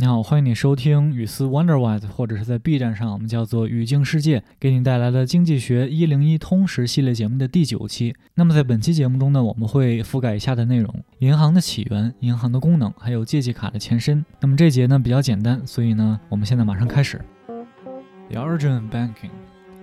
你好，欢迎你收听雨思 Wonderwise，或者是在 B 站上我们叫做语境世界，给你带来的经济学一零一通识系列节目的第九期。那么在本期节目中呢，我们会覆盖以下的内容：银行的起源、银行的功能，还有借记卡的前身。那么这节呢比较简单，所以呢，我们现在马上开始。The origin of banking,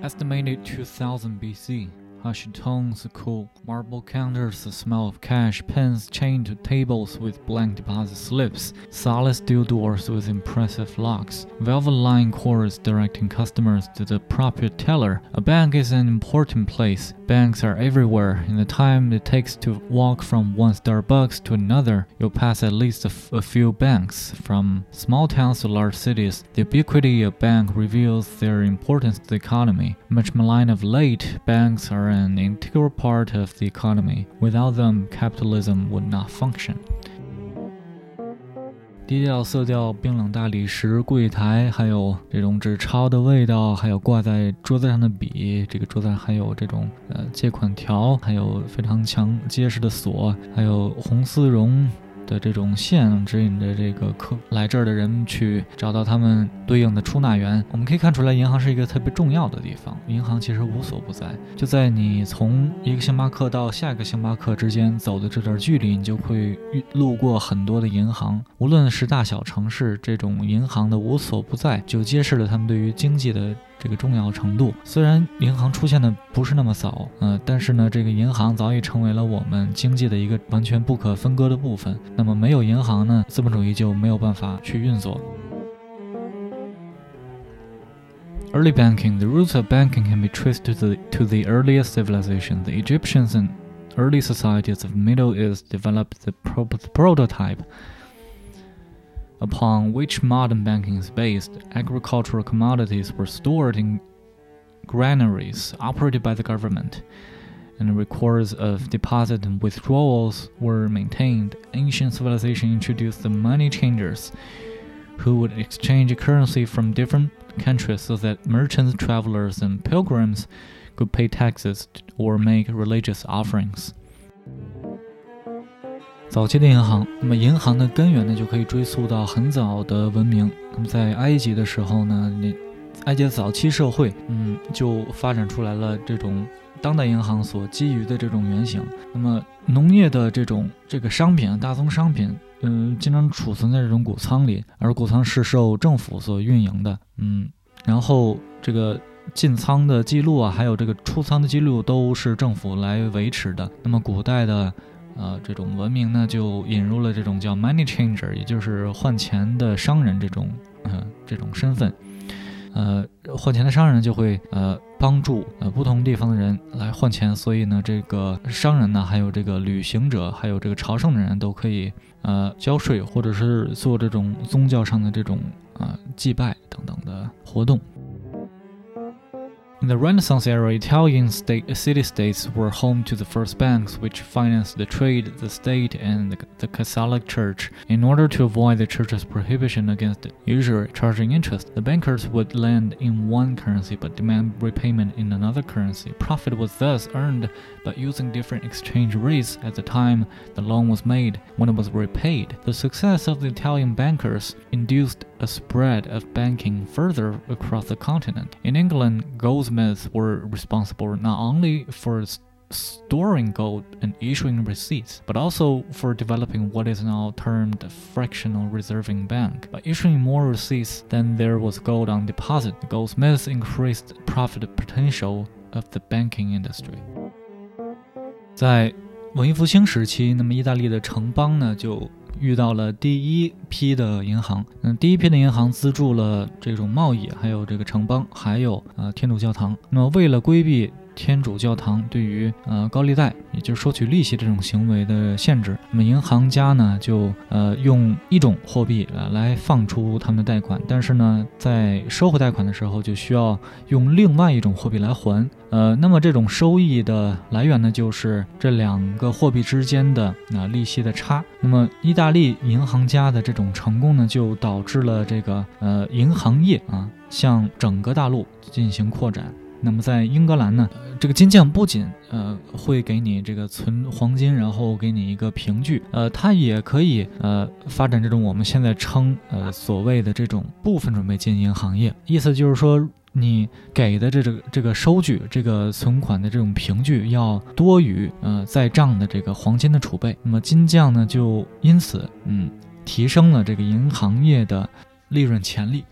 estimated 2000 BC. Hushed tones cool, marble counters the smell of cash, pens chained to tables with blank deposit slips, solid steel doors with impressive locks, velvet lined cords directing customers to the proper teller. A bank is an important place. Banks are everywhere. In the time it takes to walk from one Starbucks to another, you'll pass at least a, few banks. From small towns to large cities, the ubiquity of bank reveals their importance to the economy. Much maligned of late, banks are an integral part of the economy. Without them, capitalism would not function. 低调色调、冰冷大理石柜台，还有这种纸钞的味道，还有挂在桌子上的笔，这个桌子上还有这种呃借款条，还有非常强结实的锁，还有红丝绒。的这种线指引着这个客来这儿的人去找到他们对应的出纳员。我们可以看出来，银行是一个特别重要的地方。银行其实无所不在，就在你从一个星巴克到下一个星巴克之间走的这段距离，你就会路过很多的银行。无论是大小城市，这种银行的无所不在，就揭示了他们对于经济的。这个重要程度，虽然银行出现的不是那么早，呃，但是呢，这个银行早已成为了我们经济的一个完全不可分割的部分。那么没有银行呢，资本主义就没有办法去运作。Early banking, the roots of banking can be traced to the to the earliest civilization. The Egyptians and early societies of Middle East developed the prototype. Upon which modern banking is based, agricultural commodities were stored in granaries operated by the government, and records of deposit and withdrawals were maintained. Ancient civilization introduced the money changers, who would exchange currency from different countries so that merchants, travelers, and pilgrims could pay taxes or make religious offerings. 早期的银行，那么银行的根源呢，就可以追溯到很早的文明。那么在埃及的时候呢，你埃及的早期社会，嗯，就发展出来了这种当代银行所基于的这种原型。那么农业的这种这个商品，大宗商品，嗯，经常储存在这种谷仓里，而谷仓是受政府所运营的，嗯，然后这个进仓的记录啊，还有这个出仓的记录都是政府来维持的。那么古代的。呃，这种文明呢，就引入了这种叫 money changer，也就是换钱的商人这种，呃，这种身份。呃，换钱的商人就会呃帮助呃不同地方的人来换钱，所以呢，这个商人呢，还有这个旅行者，还有这个朝圣的人都可以呃交税，或者是做这种宗教上的这种呃祭拜等等的活动。In the Renaissance era, Italian city-states were home to the first banks, which financed the trade, the state, and the, the, Catholic Church. In order to avoid the Church's prohibition against usury charging interest, the bankers would lend in one currency but demand repayment in another currency. Profit was thus earned by using different exchange rates at the time the loan was made when it was repaid. The success of the Italian bankers induced a spread of banking further across the continent. In England, goldsmiths were responsible not only for storing gold and issuing receipts, but also for developing what is now termed a fractional reserving bank. By issuing more receipts than there was gold on deposit, the goldsmiths increased profit potential of the banking industry. 在文艺复兴时期，那么意大利的城邦呢，就 遇到了第一批的银行，嗯，第一批的银行资助了这种贸易，还有这个城邦，还有呃天主教堂。那么为了规避天主教堂对于呃高利贷，也就是收取利息这种行为的限制，那么银行家呢就呃用一种货币呃来放出他们的贷款，但是呢在收回贷款的时候就需要用另外一种货币来还，呃，那么这种收益的来源呢就是这两个货币之间的啊利息的差。那么意大利银行家的这种成功呢，就导致了这个呃银行业啊向整个大陆进行扩展。那么在英格兰呢，这个金匠不仅呃会给你这个存黄金，然后给你一个凭据，呃，它也可以呃发展这种我们现在称呃所谓的这种部分准备金银行业，意思就是说。你给的这这个这个收据，这个存款的这种凭据要多于呃在账的这个黄金的储备，那么金匠呢就因此嗯提升了这个银行业的利润潜力。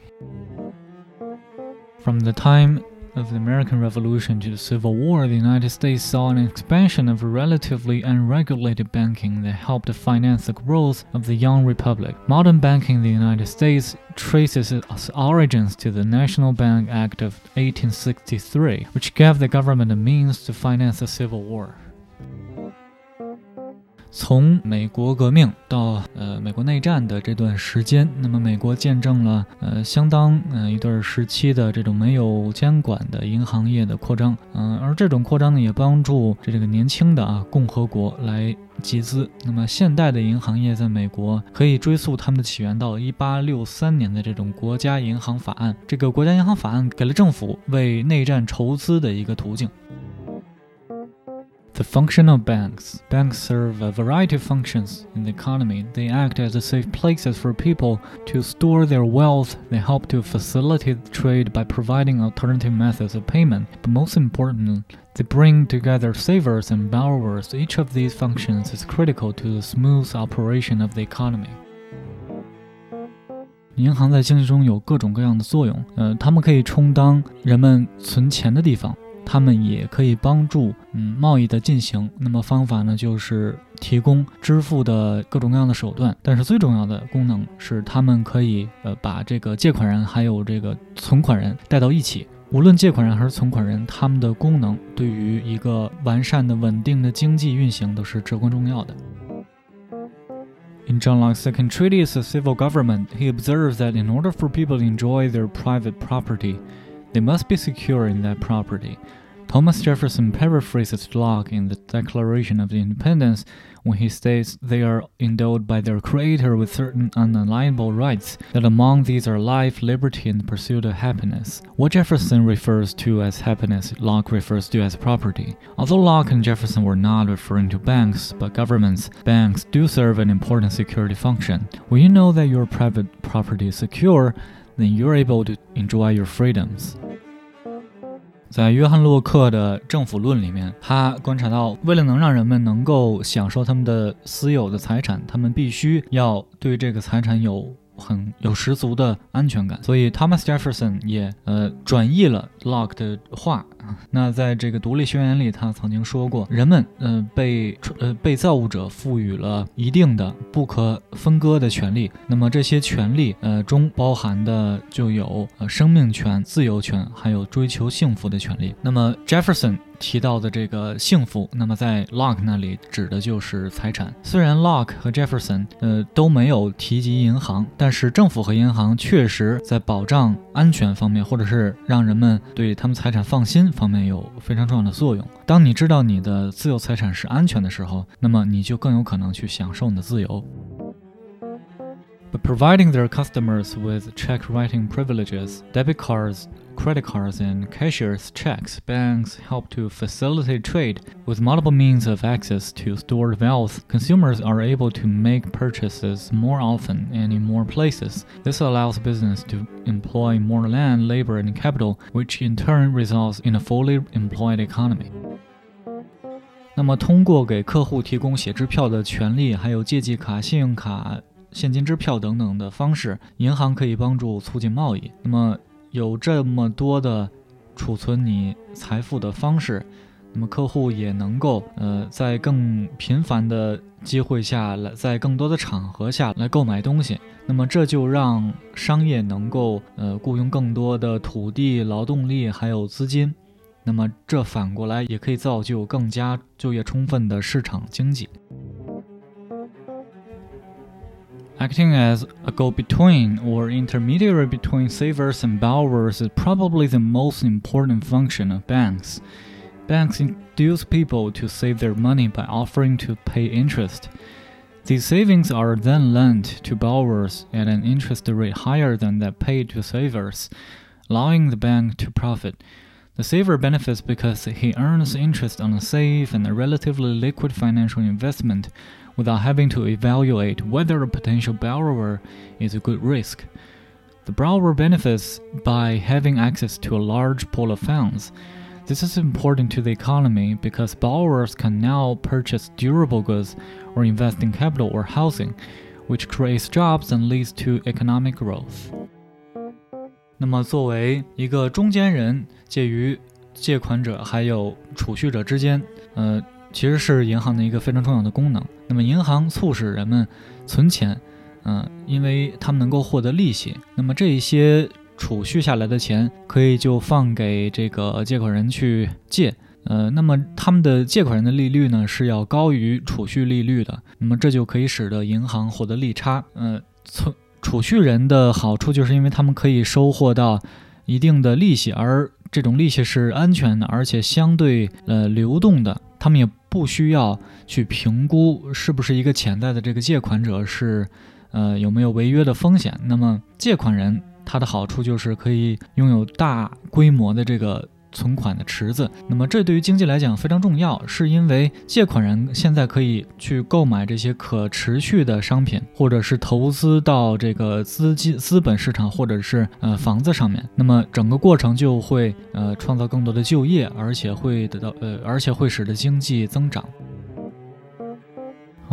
From the time of the American Revolution to the Civil War, the United States saw an expansion of relatively unregulated banking that helped finance the growth of the young republic. Modern banking in the United States traces its origins to the National Bank Act of 1863, which gave the government the means to finance the Civil War. 从美国革命到呃美国内战的这段时间，那么美国见证了呃相当呃一段时期的这种没有监管的银行业的扩张，嗯，而这种扩张呢也帮助这这个年轻的啊共和国来集资。那么现代的银行业在美国可以追溯他们的起源到一八六三年的这种国家银行法案。这个国家银行法案给了政府为内战筹资的一个途径。The function of banks. Banks serve a variety of functions in the economy. They act as safe places for people to store their wealth. They help to facilitate trade by providing alternative methods of payment. But most importantly, they bring together savers and borrowers. Each of these functions is critical to the smooth operation of the economy. 银行在经济中有各种各样的作用，呃，它们可以充当人们存钱的地方， 他们也可以帮助嗯贸易的进行。那么方法呢，就是提供支付的各种各样的手段。但是最重要的功能是，他们可以呃把这个借款人还有这个存款人带到一起。无论借款人还是存款人，他们的功能对于一个完善的、稳定的经济运行都是至关重要的。In John Locke's second treatise, of civil government, he observes that in order for people to enjoy their private property, they must be secure in that property. Thomas Jefferson paraphrases Locke in the Declaration of Independence when he states they are endowed by their Creator with certain unalienable rights, that among these are life, liberty, and the pursuit of happiness. What Jefferson refers to as happiness, Locke refers to as property. Although Locke and Jefferson were not referring to banks, but governments, banks do serve an important security function. When you know that your private property is secure, then you're able to enjoy your freedoms. 在约翰洛克的《政府论》里面，他观察到，为了能让人们能够享受他们的私有的财产，他们必须要对这个财产有。很有十足的安全感，所以 Thomas Jefferson 也呃转译了 Locke 的话。那在这个独立宣言里，他曾经说过，人们呃被呃被造物者赋予了一定的不可分割的权利。那么这些权利呃中包含的就有呃生命权、自由权，还有追求幸福的权利。那么 Jefferson。提到的这个幸福，那么在 Locke 那里指的就是财产。虽然 Locke 和 Jefferson 呃都没有提及银行，但是政府和银行确实在保障安全方面，或者是让人们对他们财产放心方面有非常重要的作用。当你知道你的自有财产是安全的时候，那么你就更有可能去享受你的自由。But providing their customers with check writing privileges, debit cards credit cards and cashier's checks, banks help to facilitate trade. With multiple means of access to stored wealth, consumers are able to make purchases more often and in more places. This allows business to employ more land, labor, and capital, which in turn results in a fully employed economy. 那么，通过给客户提供写支票的权利，还有借记卡、信用卡、 现金支票等等的方式，银行可以帮助促进贸易。那么，有这么多的储存你财富的方式，那么客户也能够呃在更频繁的机会下来，在更多的场合下来购买东西。那么这就让商业能够呃雇佣更多的土地、劳动力还有资金。那么这反过来也可以造就更加就业充分的市场经济。Acting as a go-between or intermediary between savers and borrowers is probably the most important function of banks. Banks induce people to save their money by offering to pay interest. These savings are then lent to borrowers at an interest rate higher than that paid to savers, allowing the bank to profit. The saver benefits because he earns interest on a safe and a relatively liquid financial investment without having to evaluate whether a potential borrower is a good risk. The borrower benefits by having access to a large pool of funds. This is important to the economy because borrowers can now purchase durable goods or invest in capital or housing, which creates jobs and leads to economic growth. 那么，作为一个中间人，介于借款者还有储蓄者之间，呃， 其实是银行的一个非常重要的功能。那么，银行促使人们存钱，嗯，因为他们能够获得利息。那么，这一些储蓄下来的钱，可以就放给这个借款人去借，呃，那么他们的借款人的利率呢是要高于储蓄利率的。那么，这就可以使得银行获得利差，呃，存。储蓄人的好处就是因为他们可以收获到一定的利息，而这种利息是安全的，而且相对呃流动的。他们也不需要去评估是不是一个潜在的这个借款者是呃有没有违约的风险。那么借款人他的好处就是可以拥有大规模的这个。存款的池子，那么这对于经济来讲非常重要，是因为借款人现在可以去购买这些可持续的商品，或者是投资到这个资金资本市场，或者是呃房子上面，那么整个过程就会呃创造更多的就业，而且会得到呃而且会使得经济增长。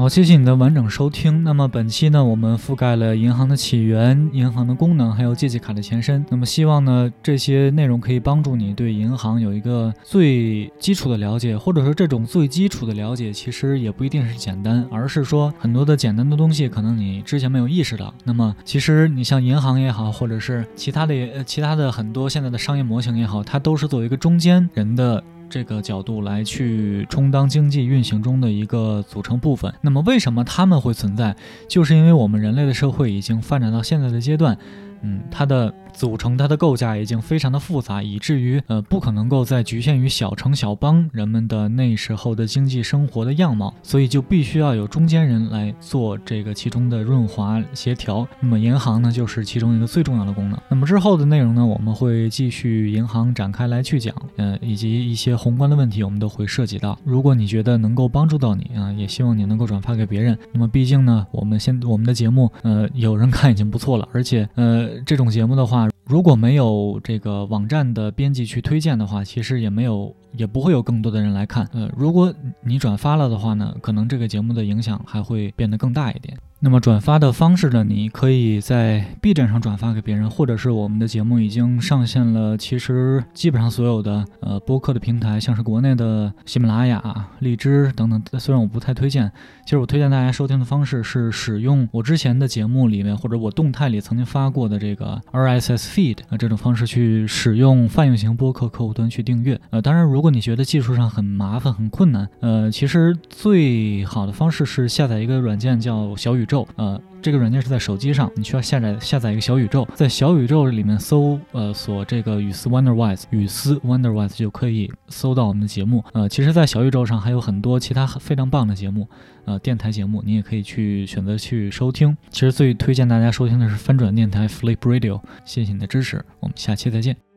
好，谢谢你的完整收听。那么本期呢，我们覆盖了银行的起源、银行的功能，还有借记卡的前身。那么希望呢，这些内容可以帮助你对银行有一个最基础的了解，或者说这种最基础的了解其实也不一定是简单，而是说很多的简单的东西可能你之前没有意识到。那么其实你像银行也好，或者是其他的呃其他的很多现在的商业模型也好，它都是作为一个中间人的。这个角度来去充当经济运行中的一个组成部分。那么，为什么他们会存在？就是因为我们人类的社会已经发展到现在的阶段，嗯，它的。组成它的构架已经非常的复杂，以至于呃不可能够再局限于小城小邦人们的那时候的经济生活的样貌，所以就必须要有中间人来做这个其中的润滑协调。那么银行呢，就是其中一个最重要的功能。那么之后的内容呢，我们会继续银行展开来去讲，呃，以及一些宏观的问题，我们都会涉及到。如果你觉得能够帮助到你啊，也希望你能够转发给别人。那么毕竟呢，我们现我们的节目呃有人看已经不错了，而且呃这种节目的话。如果没有这个网站的编辑去推荐的话，其实也没有，也不会有更多的人来看。呃，如果你转发了的话呢，可能这个节目的影响还会变得更大一点。那么转发的方式呢？你可以在 B 站上转发给别人，或者是我们的节目已经上线了。其实基本上所有的呃播客的平台，像是国内的喜马拉雅、荔枝等等，虽然我不太推荐，其实我推荐大家收听的方式是使用我之前的节目里面或者我动态里曾经发过的这个 RSS feed 啊这种方式去使用泛用型播客客户端去订阅。呃，当然如如果你觉得技术上很麻烦很困难，呃，其实最好的方式是下载一个软件叫小宇。宙，呃，这个软件是在手机上，你需要下载下载一个小宇宙，在小宇宙里面搜，呃，索这个雨丝 Wonderwise，雨丝 Wonderwise 就可以搜到我们的节目。呃，其实，在小宇宙上还有很多其他非常棒的节目，呃，电台节目，你也可以去选择去收听。其实最推荐大家收听的是翻转电台 Flip Radio。谢谢你的支持，我们下期再见。